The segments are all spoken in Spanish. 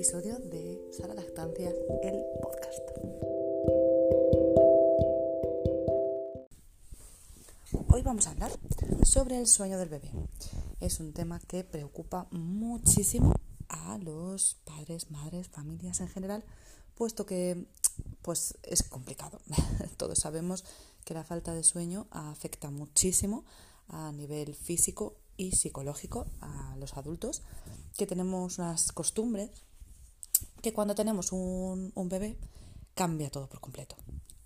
episodio de Sara Lactancia, el podcast. Hoy vamos a hablar sobre el sueño del bebé. Es un tema que preocupa muchísimo a los padres, madres, familias en general, puesto que pues es complicado. Todos sabemos que la falta de sueño afecta muchísimo a nivel físico y psicológico a los adultos, que tenemos unas costumbres que cuando tenemos un, bebé cambia todo por completo.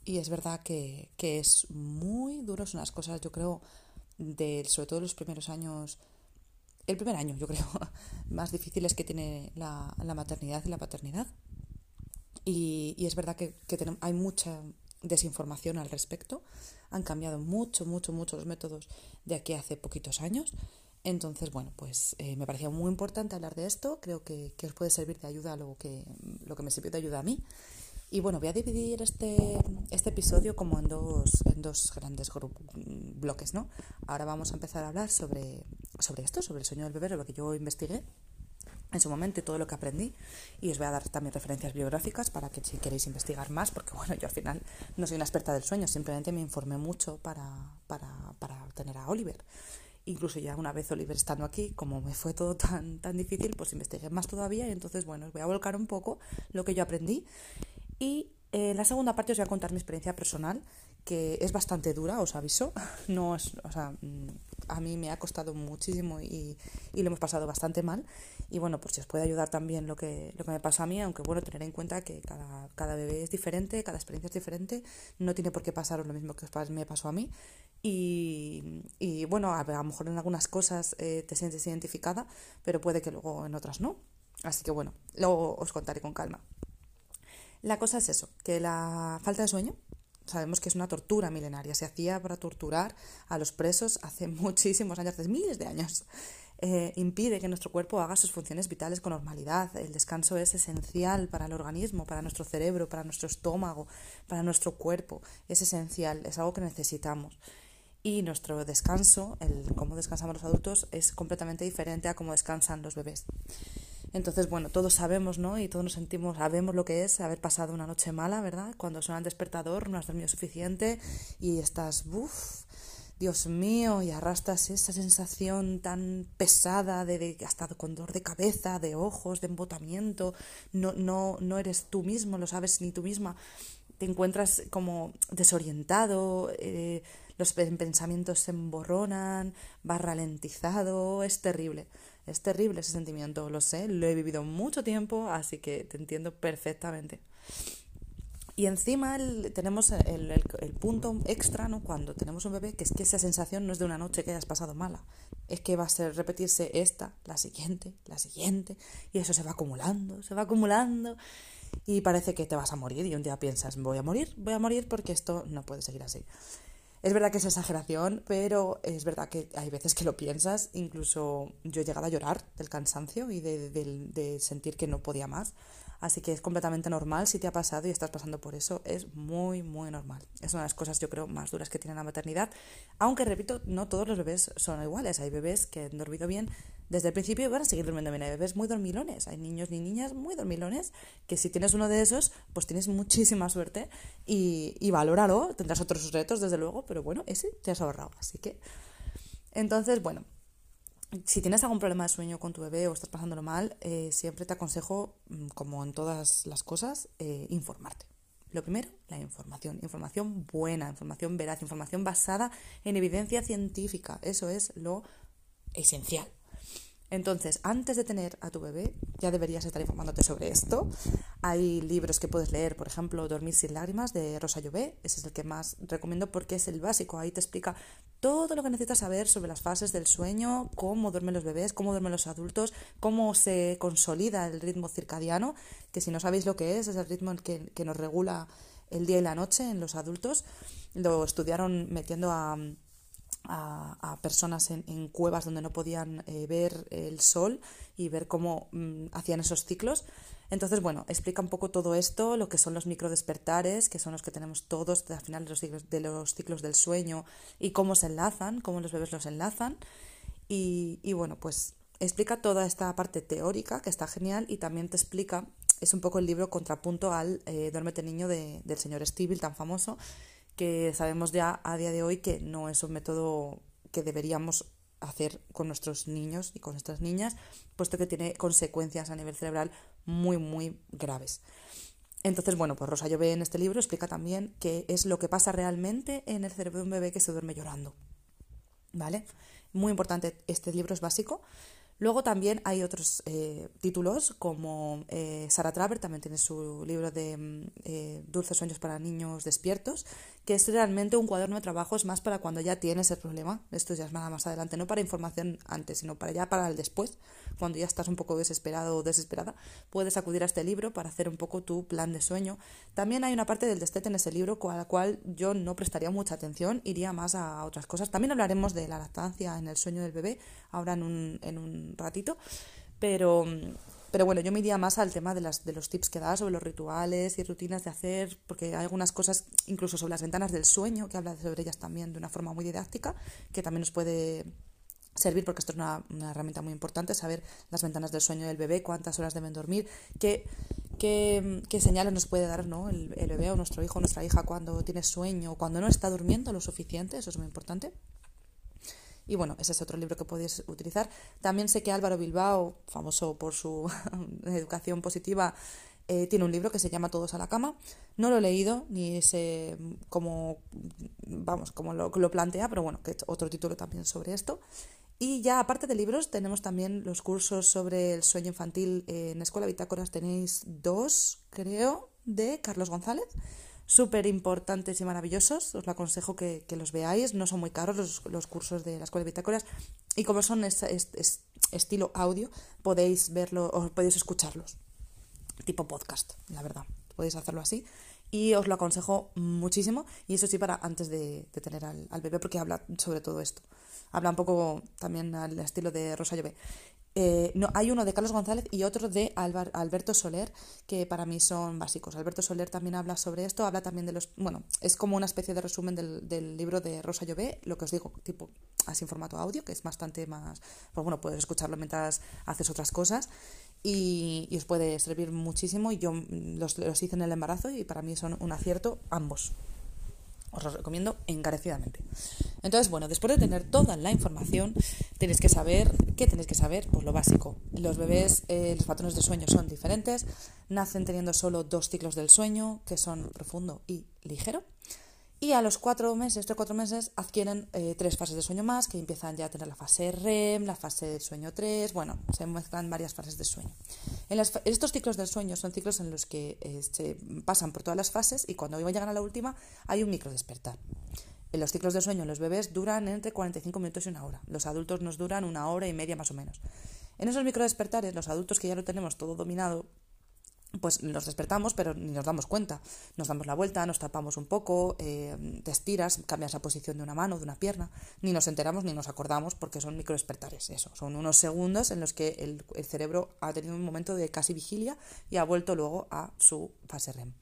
Y es verdad que, es muy duro, son unas cosas, yo creo, de, sobre todo los primeros años, el primer año, yo creo, más difíciles que tiene la, maternidad y la paternidad. Y, es verdad que, que hay mucha desinformación al respecto. Han cambiado mucho, mucho, mucho los métodos de aquí hace poquitos años. Entonces, bueno, pues eh, me parecía muy importante hablar de esto. Creo que, os puede servir de ayuda lo que, lo que me sirvió de ayuda a mí. Y bueno, voy a dividir este, este episodio como en dos, en dos grandes bloques, ¿no? Ahora vamos a empezar a hablar sobre, sobre esto, sobre el sueño del bebé, lo que yo investigué en su momento y todo lo que aprendí. Y os voy a dar también referencias biográficas para que si queréis investigar más, porque bueno, yo al final no soy una experta del sueño, simplemente me informé mucho para, para, para tener a Oliver. Incluso ya una vez Oliver estando aquí, como me fue todo tan, tan difícil, pues investigué más todavía y entonces, bueno, os voy a volcar un poco lo que yo aprendí. Y eh, en la segunda parte os voy a contar mi experiencia personal, que es bastante dura, os aviso. No es, o sea, mm, a mí me ha costado muchísimo y, y, lo hemos pasado bastante mal. Y bueno, pues si os puede ayudar también lo que, lo que me pasó a mí, aunque bueno, tener en cuenta que cada, cada bebé es diferente, cada experiencia es diferente, no tiene por qué pasaros lo mismo que me pasó a mí. Y, y bueno, a, lo mejor en algunas cosas eh, te sientes identificada, pero puede que luego en otras no. Así que bueno, luego os contaré con calma. La cosa es eso, que la falta de sueño sabemos que es una tortura milenaria. Se hacía para torturar a los presos hace muchísimos años, hace miles de años. Eh, impide que nuestro cuerpo haga sus funciones vitales con normalidad. El descanso es esencial para el organismo, para nuestro cerebro, para nuestro estómago, para nuestro cuerpo. Es esencial, es algo que necesitamos y nuestro descanso, el cómo descansamos los adultos, es completamente diferente a cómo descansan los bebés. Entonces, bueno, todos sabemos, ¿no? Y todos nos sentimos, sabemos lo que es haber pasado una noche mala, ¿verdad? Cuando suena el despertador, no has dormido suficiente y estás, uff, Dios mío, y arrastras esa sensación tan pesada de, de, hasta con dolor de cabeza, de ojos, de embotamiento, no, no, no eres tú mismo, lo sabes ni tú misma, te encuentras como desorientado, eh, los pensamientos se emborronan, va ralentizado, es terrible. Es terrible ese sentimiento, lo sé, lo he vivido mucho tiempo, así que te entiendo perfectamente. Y encima tenemos el, el, punto extra, ¿no? Cuando tenemos un bebé, que es que esa sensación no es de una noche que hayas pasado mala. Es que va a ser repetirse esta, la siguiente, la siguiente, y eso se va acumulando, se va acumulando, y parece que te vas a morir, y un día piensas, voy a morir, voy a morir porque esto no puede seguir así. Es verdad que es exageración, pero es verdad que hay veces que lo piensas. Incluso yo he llegado a llorar del cansancio y de, de sentir que no podía más. Así que es completamente normal si te ha pasado y estás pasando por eso, es muy, muy normal. Es una de las cosas, yo creo, más duras que tiene la maternidad. Aunque, repito, no todos los bebés son iguales. Hay bebés que han dormido bien desde el principio y van a seguir durmiendo bien. Hay bebés muy dormilones, hay niños ni niñas muy dormilones, que si tienes uno de esos, pues tienes muchísima suerte y, y valóralo. Tendrás otros retos, desde luego, pero bueno, ese te has ahorrado. Así que, entonces, bueno, si tienes algún problema de sueño con tu bebé o estás pasándolo mal, eh, siempre te aconsejo, mm, como en todas las cosas, eh, informarte. Lo primero, la información. Información buena, información veraz, información basada en evidencia científica. Eso es lo esencial. Entonces, antes de tener a tu bebé, ya deberías estar informándote sobre esto. Hay libros que puedes leer, por ejemplo, Dormir sin lágrimas de Rosa Llobé, ese es el que más recomiendo porque es el básico. Ahí te explica todo lo que necesitas saber sobre las fases del sueño, cómo duermen los bebés, cómo duermen los adultos, cómo se consolida el ritmo circadiano, que si no sabéis lo que es, es el ritmo que, que nos regula el día y la noche en los adultos. Lo estudiaron metiendo a a, personas en, cuevas donde no podían eh, ver el sol y ver cómo mm, hacían esos ciclos. Entonces, bueno, explica un poco todo esto, lo que son los microdespertares, que son los que tenemos todos al final de los, ciclos, de los ciclos del sueño y cómo se enlazan, cómo los bebés los enlazan. Y, y bueno, pues explica toda esta parte teórica, que está genial, y también te explica, es un poco el libro contrapunto al eh, Duérmete Niño de, del señor Stivil, tan famoso, que sabemos ya a día de hoy que no es un método que deberíamos hacer con nuestros niños y con nuestras niñas, puesto que tiene consecuencias a nivel cerebral muy, muy graves. Entonces, bueno, pues Rosa Llové en este libro explica también qué es lo que pasa realmente en el cerebro de un bebé que se duerme llorando. ¿Vale? Muy importante, este libro es básico. Luego también hay otros eh, títulos como eh, Sarah Traver también tiene su libro de mm, eh, Dulces Sueños para Niños Despiertos, que es realmente un cuaderno de trabajo, es más para cuando ya tienes el problema, esto ya es nada más adelante, no para información antes, sino para ya para el después, cuando ya estás un poco desesperado o desesperada, puedes acudir a este libro para hacer un poco tu plan de sueño. También hay una parte del destete en ese libro a la cual yo no prestaría mucha atención, iría más a otras cosas. También hablaremos de la lactancia en el sueño del bebé, ahora en un, en un ratito, pero pero bueno, yo me iría más al tema de, las, de los tips que da sobre los rituales y rutinas de hacer, porque hay algunas cosas, incluso sobre las ventanas del sueño, que habla sobre ellas también de una forma muy didáctica, que también nos puede servir, porque esto es una, herramienta muy importante, saber las ventanas del sueño del bebé, cuántas horas deben dormir, qué, qué, qué señales nos puede dar ¿no? el, el, bebé o nuestro hijo o nuestra hija cuando tiene sueño o cuando no está durmiendo lo suficiente, eso es muy importante. Y bueno, ese es otro libro que podéis utilizar. También sé que Álvaro Bilbao, famoso por su educación positiva, eh, tiene un libro que se llama Todos a la cama. No lo he leído, ni sé cómo, vamos, cómo lo, lo plantea, pero bueno, que es otro título también sobre esto. Y ya aparte de libros, tenemos también los cursos sobre el sueño infantil en Escuela Bitácoras. Tenéis dos, creo, de Carlos González súper importantes y maravillosos. Os lo aconsejo que, los veáis. No son muy caros los, cursos de la Escuela de Bitácoras. Y como son es, estilo audio, podéis verlo o podéis escucharlos. Tipo podcast, la verdad. Podéis hacerlo así. Y os lo aconsejo muchísimo. Y eso sí, para antes de, tener al, al, bebé, porque habla sobre todo esto. Habla un poco también al estilo de Rosa Llobé. Eh, no, hay uno de Carlos González y otro de Alberto Soler, que para mí son básicos. Alberto Soler también habla sobre esto, habla también de los... Bueno, es como una especie de resumen del, libro de Rosa Llobé, lo que os digo, tipo así en formato audio, que es bastante más... Pues bueno, puedes escucharlo mientras haces otras cosas y, os puede servir muchísimo. Y yo los, los hice en el embarazo y para mí son un acierto ambos. Os lo recomiendo encarecidamente. Entonces, bueno, después de tener toda la información, tenéis que saber, ¿qué tenéis que saber? Pues lo básico. Los bebés, eh, los patrones de sueño son diferentes, nacen teniendo solo dos ciclos del sueño, que son profundo y ligero. Y a los cuatro meses, tres cuatro meses, adquieren eh, tres fases de sueño más, que empiezan ya a tener la fase REM, la fase del sueño 3, bueno, se mezclan varias fases de sueño. En estos ciclos del sueño son ciclos en los que eh, se pasan por todas las fases y cuando llegan a la última hay un micro despertar. En los ciclos de sueño los bebés duran entre 45 minutos y una hora. Los adultos nos duran una hora y media más o menos. En esos micro despertares, los adultos que ya lo tenemos todo dominado, pues nos despertamos, pero ni nos damos cuenta. Nos damos la vuelta, nos tapamos un poco, eh, te estiras, cambias la posición de una mano, de una pierna, ni nos enteramos ni nos acordamos porque son microdespertares, eso. Son unos segundos en los que el, cerebro ha tenido un momento de casi vigilia y ha vuelto luego a su fase REM.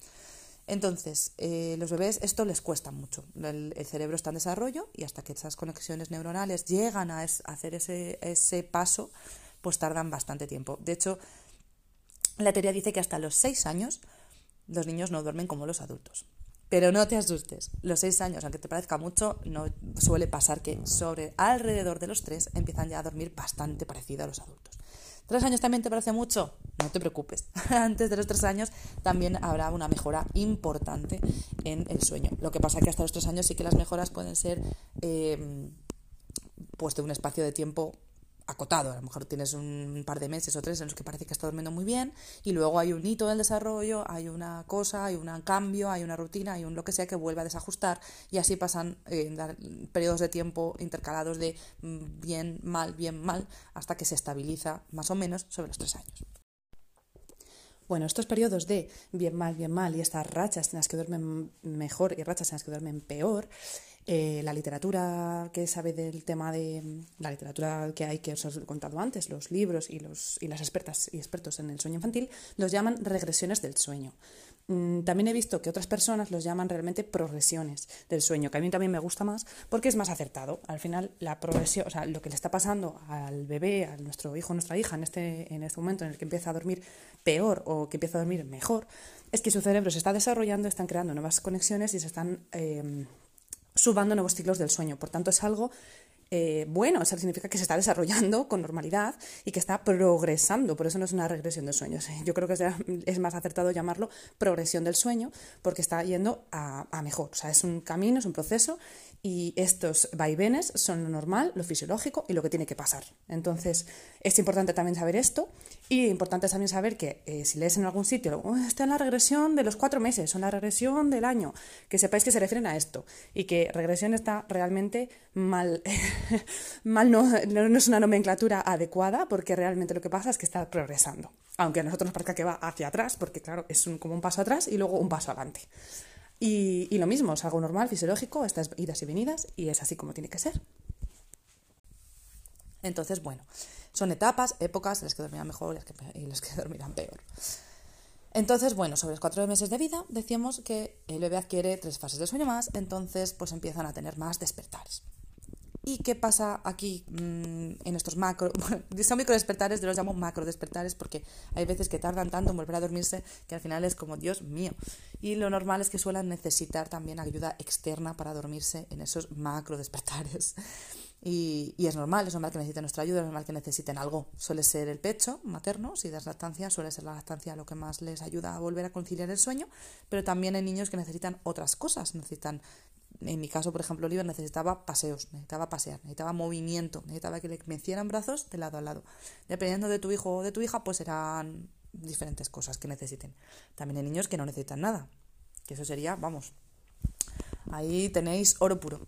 Entonces, eh, los bebés esto les cuesta mucho. El, cerebro está en desarrollo y hasta que esas conexiones neuronales llegan a, a hacer ese, ese paso, pues tardan bastante tiempo. De hecho, la teoría dice que hasta los 6 años los niños no duermen como los adultos. Pero no te asustes, los 6 años, aunque te parezca mucho, no suele pasar que sobre alrededor de los 3 empiezan ya a dormir bastante parecido a los adultos. ¿Tres años también te parece mucho? No te preocupes. Antes de los tres años también habrá una mejora importante en el sueño. Lo que pasa que hasta los tres años sí que las mejoras pueden ser eh, pues de un espacio de tiempo acotado. A lo mejor tienes un par de meses o tres en los que parece que está durmiendo muy bien y luego hay un hito del desarrollo, hay una cosa, hay un cambio, hay una rutina, hay un lo que sea que vuelve a desajustar y así pasan eh, periodos de tiempo intercalados de mm, bien, mal, bien, mal, hasta que se estabiliza más o menos sobre los tres años. Bueno, estos periodos de bien mal, bien mal y estas rachas en las que duermen mejor y rachas en las que duermen peor, eh, la literatura que sabe del tema de la literatura que hay que os he contado antes, los libros y, los, y las expertas y expertos en el sueño infantil, los llaman regresiones del sueño. mm, también he visto que otras personas los llaman realmente progresiones del sueño, que a mí también me gusta más porque es más acertado. Al final, la progresión, o sea, lo que le está pasando al bebé, a nuestro hijo, nuestra hija, en este, en este momento en el que empieza a dormir peor o que empieza a dormir mejor, es que su cerebro se está desarrollando, están creando nuevas conexiones y se están eh, subando nuevos ciclos del sueño. Por tanto, es algo eh, bueno, eso significa que se está desarrollando con normalidad y que está progresando, por eso no es una regresión del sueño. Yo creo que es más acertado llamarlo progresión del sueño porque está yendo a, a mejor, o sea, es un camino, es un proceso y estos vaivenes son lo normal, lo fisiológico y lo que tiene que pasar. Entonces, es importante también saber esto y importante también saber que eh, si lees en algún sitio, oh, está en la regresión de los cuatro meses o en la regresión del año, que sepáis que se refieren a esto y que regresión está realmente mal, mal no, no es una nomenclatura adecuada porque realmente lo que pasa es que está progresando. Aunque a nosotros nos parezca que va hacia atrás, porque claro, es como un paso atrás y luego un paso adelante. Y, lo mismo, es algo normal, fisiológico, estas idas y venidas, y es así como tiene que ser. Entonces, bueno, son etapas, épocas las que dormirán mejor y las que dormirán peor. Entonces, bueno, sobre los cuatro meses de vida decíamos que el bebé adquiere tres fases de sueño más, entonces pues empiezan a tener más despertares. ¿Y qué pasa aquí mm, en estos macro? Bueno, son micro despertares, yo los llamo macro despertares porque hay veces que tardan tanto en volver a dormirse que al final es como, Dios mío. Y lo normal es que suelen necesitar también ayuda externa para dormirse en esos macro despertares. Y, y, es normal, es normal que necesiten nuestra ayuda, es normal que necesiten algo. Suele ser el pecho materno, si das lactancia, suele ser la lactancia lo que más les ayuda a volver a conciliar el sueño, pero también hay niños que necesitan otras cosas, necesitan en mi caso, por ejemplo, Oliver necesitaba paseos, necesitaba pasear, necesitaba movimiento, necesitaba que le mecieran brazos de lado a lado. Dependiendo de tu hijo o de tu hija, pues serán diferentes cosas que necesiten. También hay niños que no necesitan nada, que eso sería, vamos, ahí tenéis oro puro.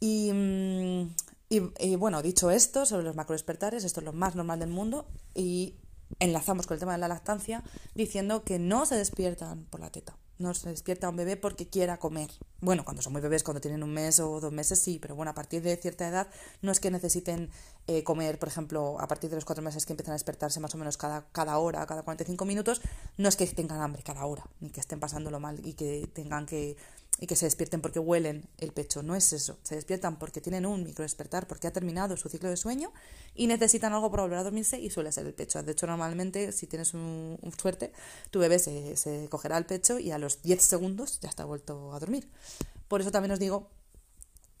Y, mm, y, bueno, dicho esto sobre los macrodespertares, esto es lo más normal del mundo y enlazamos con el tema de la lactancia diciendo que no se despiertan por la teta no se despierta un bebé porque quiera comer. Bueno, cuando son muy bebés, cuando tienen un mes o dos meses, sí, pero bueno, a partir de cierta edad no es que necesiten eh, comer, por ejemplo, a partir de los cuatro meses que empiezan a despertarse más o menos cada, cada hora, cada 45 minutos, no es que tengan hambre cada hora, ni que estén pasándolo mal y que tengan que y que se despierten porque huelen el pecho. No es eso. Se despiertan porque tienen un micro despertar, porque ha terminado su ciclo de sueño y necesitan algo para volver a dormirse y suele ser el pecho. De hecho, normalmente, si tienes un, suerte, tu bebé se, se cogerá el pecho y a los 10 segundos ya está vuelto a dormir. Por eso también os digo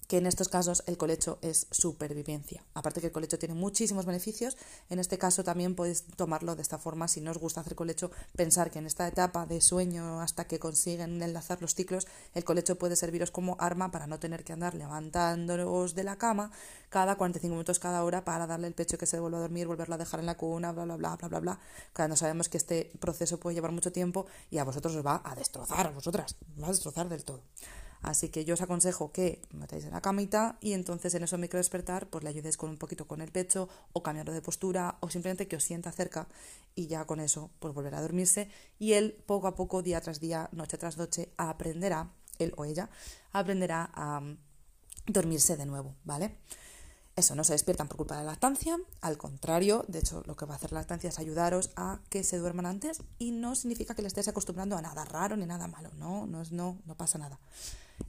que en estos casos el colecho es supervivencia. Aparte que el colecho tiene muchísimos beneficios, en este caso también podéis tomarlo de esta forma, si no os gusta hacer colecho, pensar que en esta etapa de sueño hasta que consiguen enlazar los ciclos, el colecho puede serviros como arma para no tener que andar levantándoos de la cama cada 45 minutos cada hora para darle el pecho que se vuelva a dormir, volverlo a dejar en la cuna, bla, bla, bla, bla, bla, bla. Cuando sabemos que este proceso puede llevar mucho tiempo y a vosotros os va a destrozar, a vosotras, os va a destrozar del todo. Así que yo os aconsejo que metáis en la camita y entonces en eso micro despertar pues le ayudéis con un poquito con el pecho o cambiarlo de postura o simplemente que os sienta cerca y ya con eso pues volverá a dormirse y él poco a poco, día tras día, noche tras noche, aprenderá, él o ella, aprenderá a mm, dormirse de nuevo, ¿vale? Eso, no se despiertan por culpa de la lactancia, al contrario, de hecho lo que va a hacer la lactancia es ayudaros a que se duerman antes y no significa que le estéis acostumbrando a nada raro ni nada malo, no, no, es, no, no pasa nada.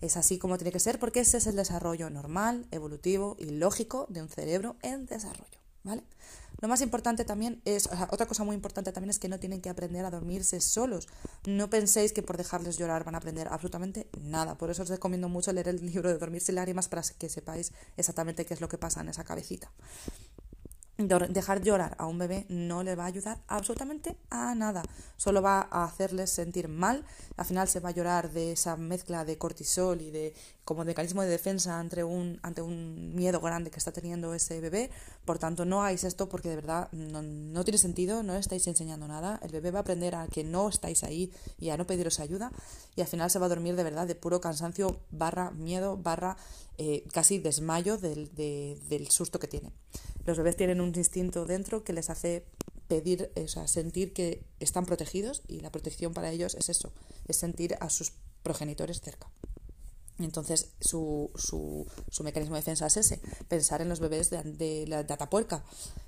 Es así como tiene que ser porque ese es el desarrollo normal, evolutivo y lógico de un cerebro en desarrollo, ¿vale? Lo más importante también es, otra cosa muy importante también es que no tienen que aprender a dormirse solos. No penséis que por dejarles llorar van a aprender absolutamente nada. Por eso os recomiendo mucho leer el libro de Dormirse lágrimas para que sepáis exactamente qué es lo que pasa en esa cabecita. Dejar llorar a un bebé no le va a ayudar absolutamente a nada, solo va a hacerles sentir mal, al final se va a llorar de esa mezcla de cortisol y de como mecanismo de defensa ante un, ante un miedo grande que está teniendo ese bebé, por tanto no hagáis esto porque de verdad no, tiene sentido, no estáis enseñando nada, el bebé va a aprender a que no estáis ahí y a no pediros ayuda y al final se va a dormir de verdad de puro cansancio barra miedo barra eh, casi desmayo del, del susto que tiene. Los bebés tienen un instinto dentro que les hace pedir, o sea, sentir que están protegidos y la protección para ellos es eso, es sentir a sus progenitores cerca. Entonces, su, su, su mecanismo de defensa es ese, pensar en los bebés de, de la de Atapuerca,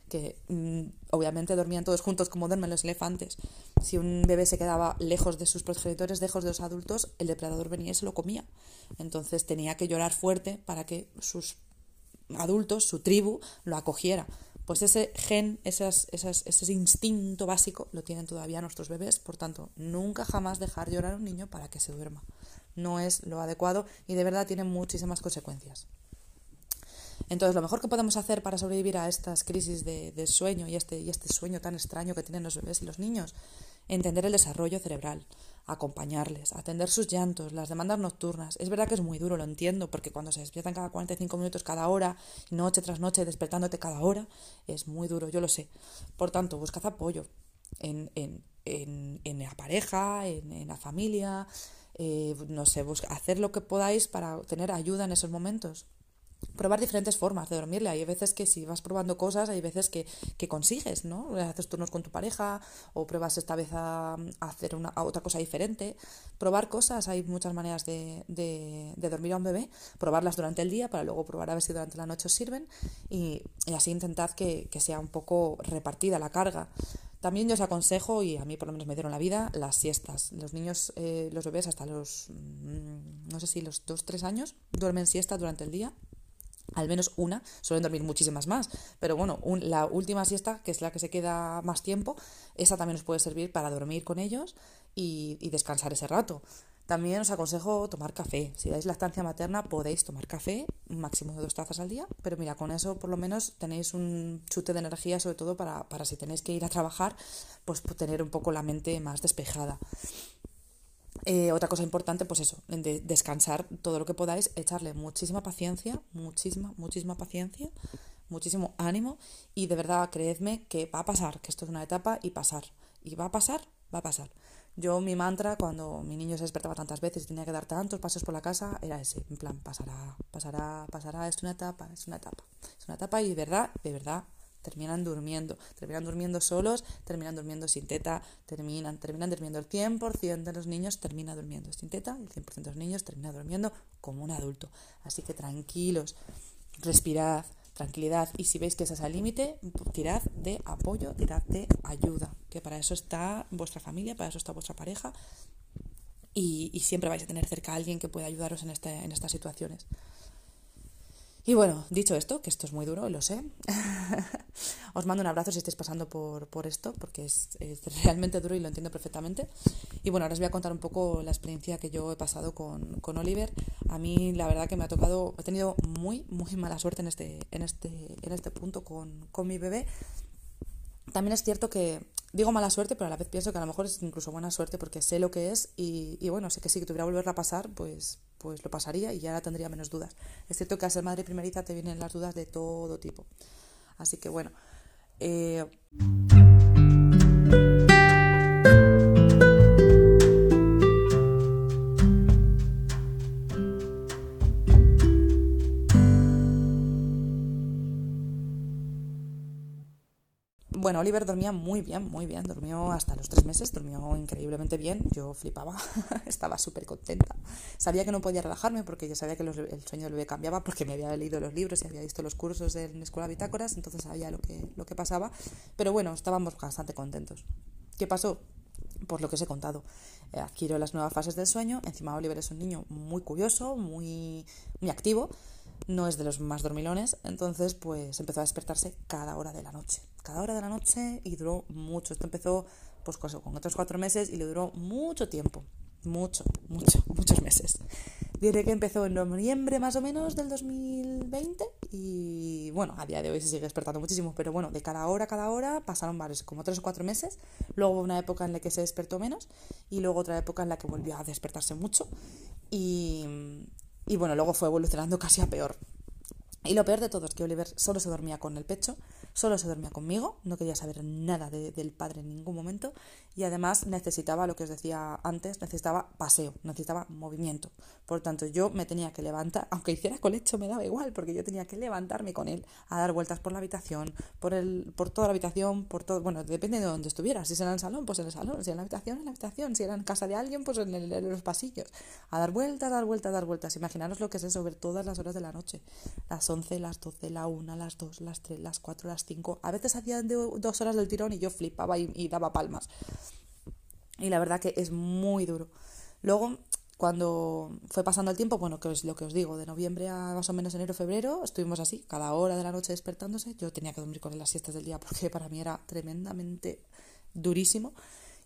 que mm, obviamente dormían todos juntos como duermen los elefantes. Si un bebé se quedaba lejos de sus progenitores, lejos de los adultos, el depredador venía y se lo comía. Entonces tenía que llorar fuerte para que sus adultos, su tribu, lo acogiera. Pues ese gen, esas, esas, ese instinto básico lo tienen todavía nuestros bebés, por tanto, nunca jamás dejar llorar a un niño para que se duerma. No es lo adecuado y de verdad tiene muchísimas consecuencias. Entonces, lo mejor que podemos hacer para sobrevivir a estas crisis de, sueño y este, y este sueño tan extraño que tienen los bebés y los niños, entender el desarrollo cerebral, acompañarles, atender sus llantos, las demandas nocturnas. Es verdad que es muy duro, lo entiendo, porque cuando se despiertan cada 45 minutos cada hora, noche tras noche, despertándote cada hora, es muy duro, yo lo sé. Por tanto, buscad apoyo en, en, en, en la pareja, en, la familia, eh, no sé, busca, hacer lo que podáis para tener ayuda en esos momentos probar diferentes formas de dormirle. Hay veces que si vas probando cosas, hay veces que, que consigues, ¿no? Haces turnos con tu pareja o pruebas esta vez a, hacer una, otra cosa diferente. Probar cosas, hay muchas maneras de, de, dormir a un bebé. Probarlas durante el día para luego probar a ver si durante la noche os sirven y, y así intentad que, que sea un poco repartida la carga. También yo os aconsejo, y a mí por lo menos me dieron la vida, las siestas. Los niños, eh, los bebés hasta los, mm, no sé si los 2-3 años, duermen siesta durante el día al menos una, suelen dormir muchísimas más, pero bueno, la última siesta, que es la que se queda más tiempo, esa también os puede servir para dormir con ellos y, y descansar ese rato. También os aconsejo tomar café. Si dais lactancia materna podéis tomar café, máximo de dos tazas al día, pero mira, con eso por lo menos tenéis un chute de energía, sobre todo para, para si tenéis que ir a trabajar, pues tener un poco la mente más despejada. Eh, otra cosa importante, pues eso, de descansar todo lo que podáis, echarle muchísima paciencia, muchísima, muchísima paciencia, muchísimo ánimo y de verdad creedme que va a pasar, que esto es una etapa y pasar. Y va a pasar, va a pasar. Yo mi mantra cuando mi niño se despertaba tantas veces y tenía que dar tantos pasos por la casa era ese, en plan, pasará, pasará, pasará, es una etapa, es una etapa. Es una etapa y de verdad, de verdad, terminan durmiendo, terminan durmiendo solos, terminan durmiendo sin teta, terminan, terminan durmiendo el 100% de los niños termina durmiendo sin teta, el 100% de los niños termina durmiendo como un adulto. Así que tranquilos, respirad, tranquilidad y si veis que ese es el límite, tirad de apoyo, tirad de ayuda, que para eso está vuestra familia, para eso está vuestra pareja y, y siempre vais a tener cerca a alguien que pueda ayudaros en, este, en estas situaciones. Y bueno, dicho esto, que esto es muy duro, lo sé, os mando un abrazo si estáis pasando por, por esto, porque es, es, realmente duro y lo entiendo perfectamente. Y bueno, ahora os voy a contar un poco la experiencia que yo he pasado con, con Oliver. A mí la verdad que me ha tocado, he tenido muy, muy mala suerte en este, en este, en este punto con, con mi bebé. También es cierto que digo mala suerte, pero a la vez pienso que a lo mejor es incluso buena suerte porque sé lo que es y, bueno, sé que si tuviera que volverla a pasar, pues, pues lo pasaría y ya tendría menos dudas. Es cierto que al ser madre primeriza te vienen las dudas de todo tipo. Así que bueno. Eh... Bueno, Oliver dormía muy bien, muy bien. Durmió hasta los tres meses, durmió increíblemente bien. Yo flipaba, estaba súper contenta. Sabía que no podía relajarme porque yo sabía que el sueño del bebé cambiaba porque me había leído los libros y había visto los cursos en Escuela Bitácoras, entonces sabía lo que, lo que pasaba. Pero bueno, estábamos bastante contentos. ¿Qué pasó? Por lo que os he contado, eh, adquirió las nuevas fases del sueño. Encima, Oliver es un niño muy curioso, muy, muy activo no es de los más dormilones, entonces pues empezó a despertarse cada hora de la noche, cada hora de la noche y duró mucho. Esto empezó pues con otros cuatro meses y le duró mucho tiempo, mucho, mucho, muchos meses. Diré que empezó en noviembre más o menos del 2020 y bueno, a día de hoy se sigue despertando muchísimo, pero bueno, de cada hora a cada hora pasaron varios, como tres o cuatro meses, luego hubo una época en la que se despertó menos y luego otra época en la que volvió a despertarse mucho y, y bueno, luego fue evolucionando casi a peor. Y lo peor de todo es que Oliver solo se dormía con el pecho, solo se dormía conmigo, no quería saber nada del padre en ningún momento y además necesitaba, lo que os decía antes, necesitaba paseo, necesitaba movimiento. Por tanto, yo me tenía que levantar, aunque hiciera colecho me daba igual, porque yo tenía que levantarme con él a dar vueltas por la habitación, por, el, por toda la habitación, por todo, bueno, depende de dónde estuviera, si era en el salón, pues en el salón, si era en la habitación, en la habitación, si era en casa de alguien, pues en, en los pasillos, a dar vueltas, dar vueltas, dar vueltas. Imaginaros lo que es eso, ver todas las horas de la noche, las 11, las 12, la 1, las 2, las 3, las 4, las 5. A veces hacían dos horas del tirón y yo flipaba y, daba palmas. Y la verdad que es muy duro. Luego, cuando fue pasando el tiempo, bueno, que es lo que os digo, de noviembre a más o menos enero, febrero, estuvimos así, cada hora de la noche despertándose. Yo tenía que dormir con las siestas del día porque para mí era tremendamente durísimo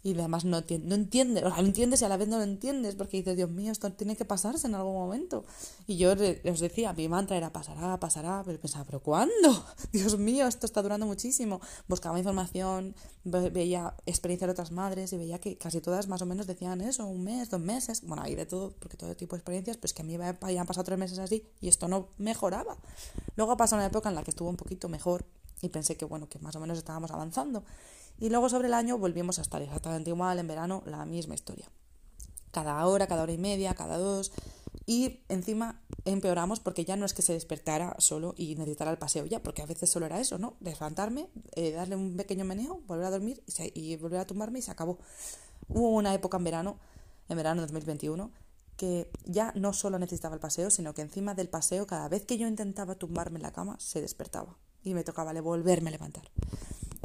y además no, no entiendes, o sea, lo entiendes y a la vez no lo entiendes porque dices, Dios mío, esto tiene que pasarse en algún momento. Y yo os decía, mi mantra era pasará, pasará, pero pensaba, ¿pero cuándo? Dios mío, esto está durando muchísimo. Buscaba información, veía experiencias de otras madres y veía que casi todas más o menos decían eso, un mes, dos meses. Bueno, hay de todo, porque todo tipo de experiencias, pues que a mí me habían pasado tres meses así y esto no mejoraba. Luego pasó una época en la que estuvo un poquito mejor y pensé que, bueno, que más o menos estábamos avanzando. Y luego sobre el año volvimos a estar exactamente igual, en verano la misma historia. Cada hora, cada hora y media, cada dos. Y encima empeoramos porque ya no es que se despertara solo y necesitara el paseo ya, porque a veces solo era eso, ¿no? Levantarme, eh, darle un pequeño meneo, volver a dormir y, volver a tumbarme y se acabó. Hubo una época en verano, en verano 2021, que ya no solo necesitaba el paseo, sino que encima del paseo, cada vez que yo intentaba tumbarme en la cama, se despertaba y me tocaba volverme a levantar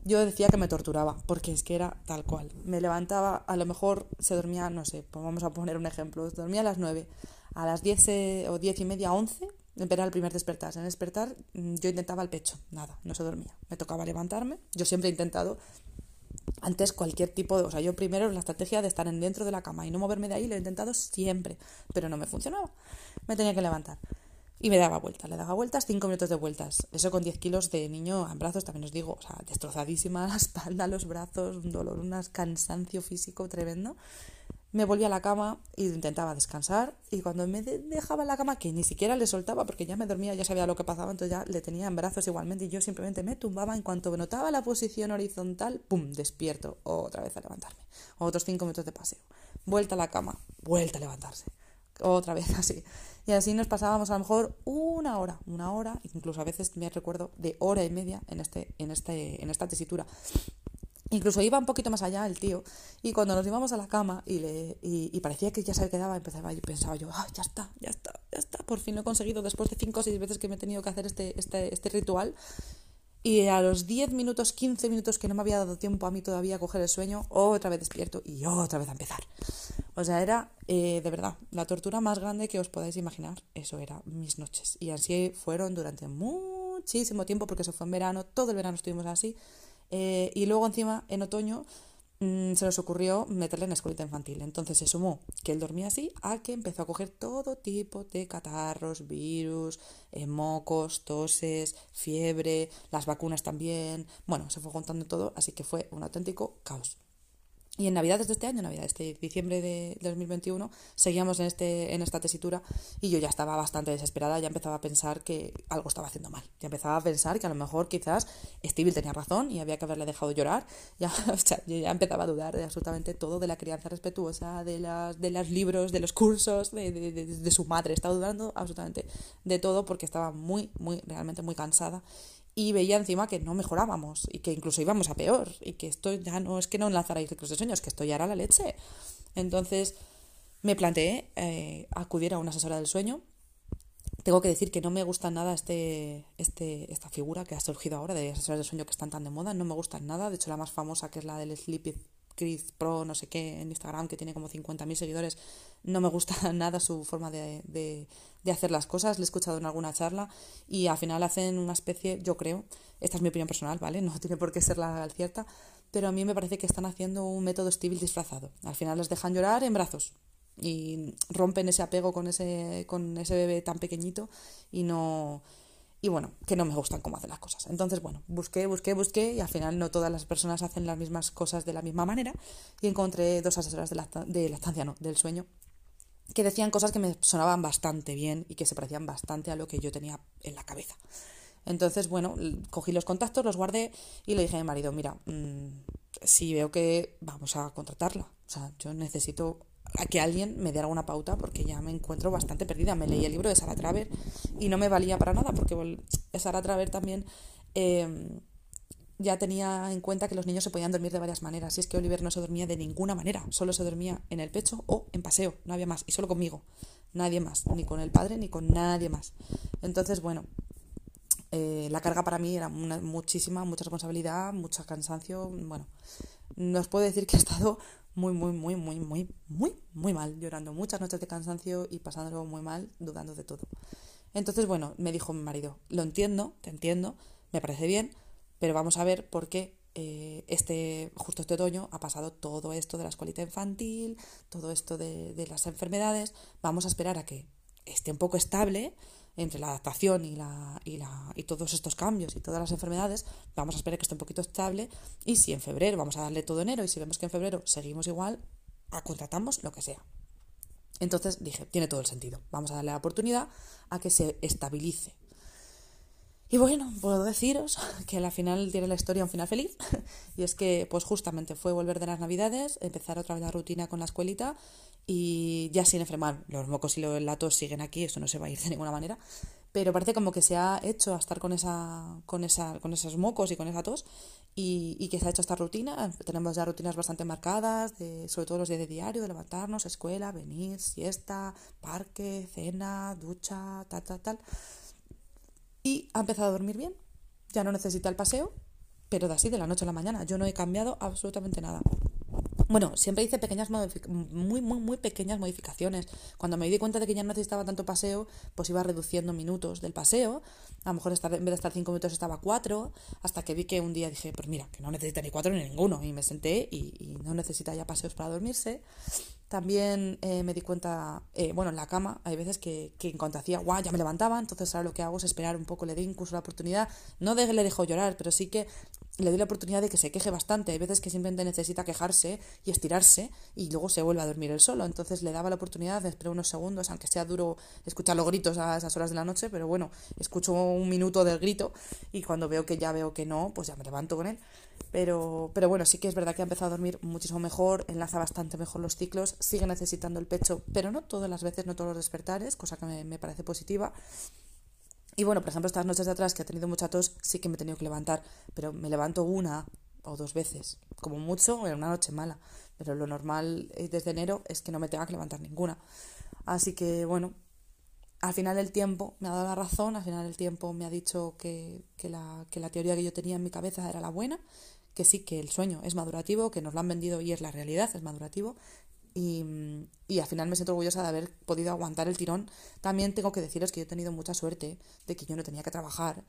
yo decía que me torturaba, porque es que era tal cual. Me levantaba, a lo mejor se dormía, no sé, pues vamos a poner un ejemplo, dormía a las 9, a las 10 eh, o 10 y media, 11, era el primer despertar. En despertar mm, yo intentaba el pecho, nada, no se dormía. Me tocaba levantarme, yo siempre he intentado antes cualquier tipo de... O sea, yo primero la estrategia de estar dentro de la cama y no moverme de ahí lo he intentado siempre, pero no me funcionaba. Me tenía que levantar. Y me daba vueltas, le daba vueltas, cinco minutos de vueltas. Eso con 10 kilos de niño en brazos, también os digo, o sea, destrozadísima la espalda, los brazos, un dolor, un cansancio físico tremendo. Me volvía a la cama y intentaba descansar. Y cuando me dejaba en la cama, que ni siquiera le soltaba porque ya me dormía, ya sabía lo que pasaba, entonces ya le tenía en brazos igualmente. Y yo simplemente me tumbaba en cuanto notaba la posición horizontal, ¡pum! Despierto, otra vez a levantarme. Otros cinco minutos de paseo. Vuelta a la cama, vuelta a levantarse. Otra vez así. Y así nos pasábamos a lo mejor una hora, una hora, incluso a veces me recuerdo de hora y media en, este, en, este, en esta tesitura. Incluso iba un poquito más allá el tío y cuando nos íbamos a la cama y, le, y, parecía que ya se quedaba, empezaba, y pensaba yo, ah, ya está, ya está, ya está, por fin lo he conseguido después de cinco o seis veces que me he tenido que hacer este, este, este ritual. Y a los 10 minutos, 15 minutos que no me había dado tiempo a mí todavía a coger el sueño, otra vez despierto y otra vez a empezar. O sea, era eh, de verdad la tortura más grande que os podáis imaginar. Eso era mis noches. Y así fueron durante muchísimo tiempo, porque eso fue en verano, todo el verano estuvimos así. Eh, y luego encima, en otoño, Mm, se nos ocurrió meterle en escuelita infantil. Entonces se sumó que él dormía así a que empezó a coger todo tipo de catarros, virus, eh, mocos, toses, fiebre, las vacunas también. Bueno, se fue juntando todo, así que fue un auténtico caos. Y en Navidades de este año, Navidad, este diciembre de 2021, seguíamos en, este, en esta tesitura y yo ya estaba bastante desesperada, ya empezaba a pensar que algo estaba haciendo mal. Ya empezaba a pensar que a lo mejor quizás Steve tenía razón y había que haberle dejado llorar. Ya, o sea, yo ya empezaba a dudar de absolutamente todo, de la crianza respetuosa, de, las, de los libros, de los cursos, de, de, de su madre. Estaba dudando absolutamente de todo porque estaba muy, muy, realmente muy cansada y veía encima que no mejorábamos y que incluso íbamos a peor y que esto ya no es que no enlazarais ciclos de sueños, que esto ya era la leche. Entonces me planteé eh, acudir a una asesora del sueño. Tengo que decir que no me gusta nada este, este, esta figura que ha surgido ahora de asesoras del sueño que están tan de moda, no me gusta nada. De hecho, la más famosa, que es la del Sleepy Chris Pro, no sé qué, en Instagram, que tiene como 50.000 seguidores, no me gusta nada su forma de, de, hacer las cosas, le he escuchado en alguna charla y al final hacen una especie, yo creo, esta es mi opinión personal, ¿vale? No tiene por qué ser la cierta, pero a mí me parece que están haciendo un método Stevie disfrazado. Al final les dejan llorar en brazos y rompen ese apego con ese, con ese bebé tan pequeñito y no y bueno, que no me gustan cómo hacen las cosas. Entonces, bueno, busqué, busqué, busqué y al final no todas las personas hacen las mismas cosas de la misma manera y encontré dos asesoras de la, de la estancia, no, del sueño, que decían cosas que me sonaban bastante bien y que se parecían bastante a lo que yo tenía en la cabeza. Entonces, bueno, cogí los contactos, los guardé y le dije a mi marido, mira, mm, si veo que vamos a contratarla, o sea, yo necesito a que alguien me dé alguna pauta porque ya me encuentro bastante perdida. Me leí el libro de Sara Traver y no me valía para nada porque Sara Traver también em, ya tenía en cuenta que los niños se podían dormir de varias maneras. Y es que Oliver no se dormía de ninguna manera, solo se dormía en el pecho o en paseo, no había más. Y solo conmigo, nadie más, ni con el padre ni con nadie más. Entonces, bueno, eh, la carga para mí era muchísima, mucha responsabilidad, mucho cansancio. Bueno, nos puedo decir que he estado muy, muy, muy, muy, muy, muy, muy mal, llorando muchas noches de cansancio y pasándolo muy mal, dudando de todo. Entonces, bueno, me dijo mi marido, lo entiendo, te entiendo, me parece bien, pero vamos a ver por qué eh, este, justo este otoño ha pasado todo esto de la escuelita infantil, todo esto de las enfermedades. Vamos a esperar a que esté un poco estable entre la adaptación y, la, y, la, y todos estos cambios y todas las enfermedades, vamos a esperar que esté un poquito estable y si en febrero vamos a darle todo enero y si vemos que en febrero seguimos igual, a contratamos lo que sea. Entonces dije, tiene todo el sentido, vamos a darle la oportunidad a que se estabilice. Y bueno, puedo deciros que al final tiene la historia un final feliz. Y es que, pues justamente fue volver de las navidades, empezar otra vez la rutina con la escuelita y ya sin enfermar. Los mocos y los latos siguen aquí, eso no se va a ir de ninguna manera. Pero parece como que se ha hecho a estar con, esa, con, esa, con esos mocos y con esa tos y, y que se ha hecho esta rutina. Tenemos ya rutinas bastante marcadas, de, sobre todo los días de diario, de levantarnos, escuela, venir, siesta, parque, cena, ducha, tal, tal, tal. Y ha empezado a dormir bien. Ya no necesita el paseo, pero de así de la noche a la mañana. Yo no he cambiado absolutamente nada. Bueno, siempre hice pequeñas muy, muy, muy pequeñas modificaciones. Cuando me di cuenta de que ya no necesitaba tanto paseo, pues iba reduciendo minutos del paseo. A lo mejor estar, en vez de estar cinco minutos estaba cuatro, hasta que vi que un día dije, pues mira, que no necesita ni cuatro ni ninguno. Y me senté y, y no necesita ya paseos para dormirse. También eh, me di cuenta, eh, bueno, en la cama hay veces que, que en cuanto hacía, guau, ya me levantaba, entonces ahora lo que hago es esperar un poco, le doy incluso la oportunidad, no de le dejo llorar, pero sí que le doy la oportunidad de que se queje bastante. Hay veces que simplemente necesita quejarse y estirarse y luego se vuelve a dormir él solo. Entonces le daba la oportunidad de esperar unos segundos, aunque sea duro escuchar los gritos a esas horas de la noche, pero bueno, escucho un minuto del grito y cuando veo que ya veo que no, pues ya me levanto con él. Pero, pero bueno, sí que es verdad que ha empezado a dormir muchísimo mejor, enlaza bastante mejor los ciclos, sigue necesitando el pecho, pero no todas las veces, no todos los despertares, cosa que me, me parece positiva. Y bueno, por ejemplo, estas noches de atrás que ha tenido mucha tos, sí que me he tenido que levantar, pero me levanto una o dos veces, como mucho en una noche mala. Pero lo normal eh, desde enero es que no me tenga que levantar ninguna. Así que bueno, al final el tiempo me ha dado la razón, al final el tiempo me ha dicho que, que, la, que la teoría que yo tenía en mi cabeza era la buena, que sí, que el sueño es madurativo, que nos lo han vendido y es la realidad, es madurativo. Y, y, al final me siento orgullosa de haber podido aguantar el tirón. También tengo que deciros que yo he tenido mucha suerte de que yo no tenía que trabajar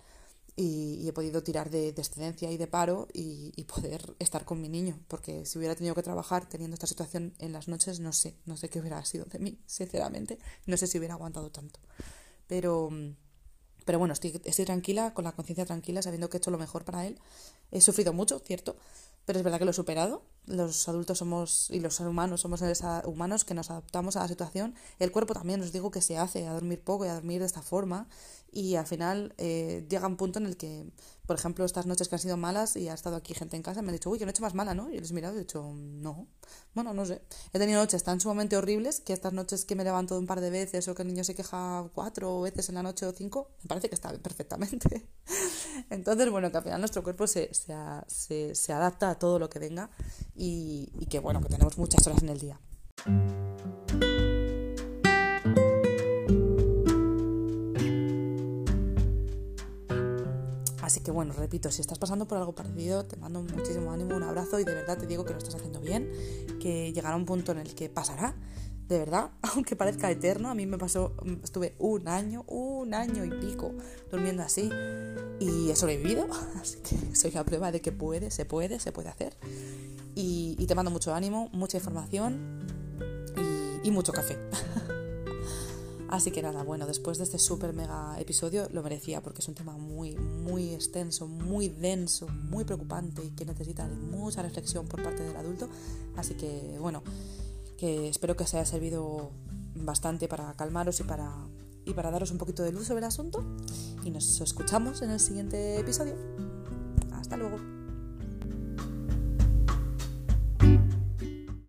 y, he podido tirar de, de, excedencia y de paro y, y, poder estar con mi niño. Porque si hubiera tenido que trabajar teniendo esta situación en las noches, no sé, no sé qué hubiera sido de mí, sinceramente. No sé si hubiera aguantado tanto. Pero, pero bueno, estoy, estoy tranquila, con la conciencia tranquila, sabiendo que he hecho lo mejor para él. He sufrido mucho, cierto, pero es verdad que lo he superado. Los adultos somos y los humanos somos seres humanos que nos adaptamos a la situación. El cuerpo también os digo que se hace a dormir poco y a dormir de esta forma y al final eh, llega un punto en el que, por ejemplo, estas noches que han sido malas y ha estado aquí gente en casa, me han dicho, uy, qué noche más mala, ¿no? Y les he mirado y he dicho, no. Bueno, no sé. He tenido noches tan sumamente horribles que estas noches que me levanto un par de veces o que el niño se queja cuatro veces en la noche o cinco, me parece que está perfectamente. Entonces, bueno, que al final nuestro cuerpo se, se, se, se adapta a todo lo que venga y que, bueno, que tenemos muchas horas en el día. Así que bueno, repito, si estás pasando por algo parecido, te mando muchísimo ánimo, un abrazo y de verdad te digo que lo estás haciendo bien, que llegará un punto en el que pasará, de verdad, aunque parezca eterno, a mí me pasó, estuve un año, un año y pico durmiendo así y he sobrevivido, así que soy la prueba de que puede, se puede, se puede hacer. Y, te mando mucho ánimo, mucha información y mucho café. Así que nada, bueno, después de este súper mega episodio lo merecía porque es un tema muy, muy extenso, muy denso, muy preocupante y que necesita mucha reflexión por parte del adulto. Así que bueno, que espero que os haya servido bastante para calmaros y para, y para daros un poquito de luz sobre el asunto. Y nos escuchamos en el siguiente episodio. Hasta luego.